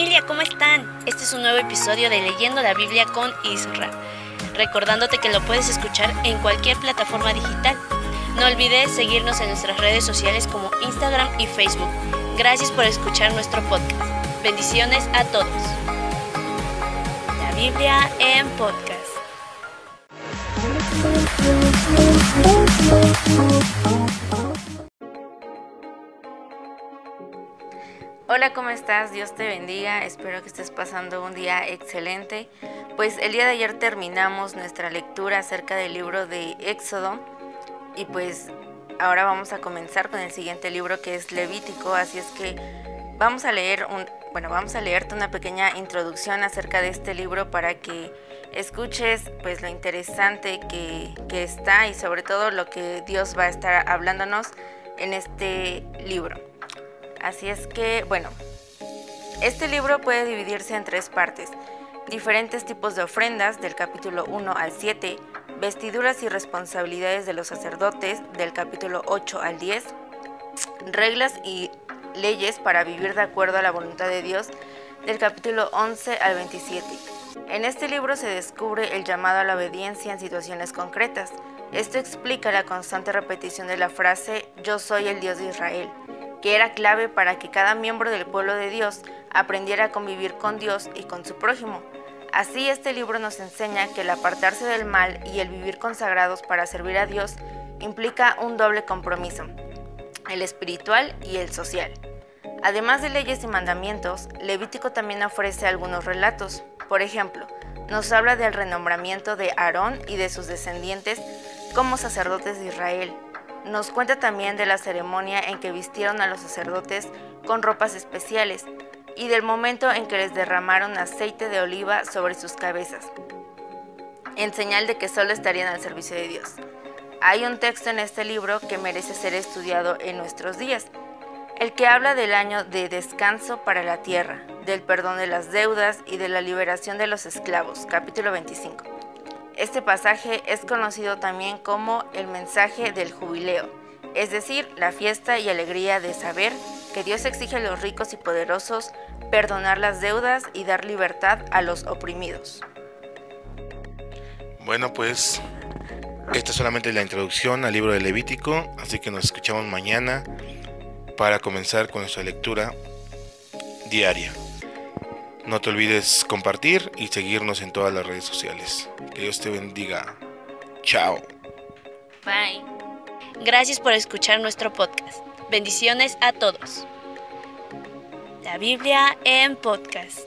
familia, ¿cómo están? Este es un nuevo episodio de Leyendo la Biblia con Isra. Recordándote que lo puedes escuchar en cualquier plataforma digital. No olvides seguirnos en nuestras redes sociales como Instagram y Facebook. Gracias por escuchar nuestro podcast. Bendiciones a todos. La Biblia en podcast. Hola, ¿cómo estás? Dios te bendiga. Espero que estés pasando un día excelente. Pues el día de ayer terminamos nuestra lectura acerca del libro de Éxodo y pues ahora vamos a comenzar con el siguiente libro que es Levítico, así es que vamos a leer un bueno, vamos a leerte una pequeña introducción acerca de este libro para que escuches pues lo interesante que, que está y sobre todo lo que Dios va a estar hablándonos en este libro. Así es que, bueno, este libro puede dividirse en tres partes. Diferentes tipos de ofrendas del capítulo 1 al 7, vestiduras y responsabilidades de los sacerdotes del capítulo 8 al 10, reglas y leyes para vivir de acuerdo a la voluntad de Dios del capítulo 11 al 27. En este libro se descubre el llamado a la obediencia en situaciones concretas. Esto explica la constante repetición de la frase Yo soy el Dios de Israel que era clave para que cada miembro del pueblo de Dios aprendiera a convivir con Dios y con su prójimo. Así este libro nos enseña que el apartarse del mal y el vivir consagrados para servir a Dios implica un doble compromiso, el espiritual y el social. Además de leyes y mandamientos, Levítico también ofrece algunos relatos. Por ejemplo, nos habla del renombramiento de Aarón y de sus descendientes como sacerdotes de Israel, nos cuenta también de la ceremonia en que vistieron a los sacerdotes con ropas especiales y del momento en que les derramaron aceite de oliva sobre sus cabezas, en señal de que solo estarían al servicio de Dios. Hay un texto en este libro que merece ser estudiado en nuestros días, el que habla del año de descanso para la tierra, del perdón de las deudas y de la liberación de los esclavos, capítulo 25. Este pasaje es conocido también como el mensaje del jubileo, es decir, la fiesta y alegría de saber que Dios exige a los ricos y poderosos perdonar las deudas y dar libertad a los oprimidos. Bueno, pues esta es solamente la introducción al libro de Levítico, así que nos escuchamos mañana para comenzar con nuestra lectura diaria. No te olvides compartir y seguirnos en todas las redes sociales. Que Dios te bendiga. Chao. Bye. Gracias por escuchar nuestro podcast. Bendiciones a todos. La Biblia en podcast.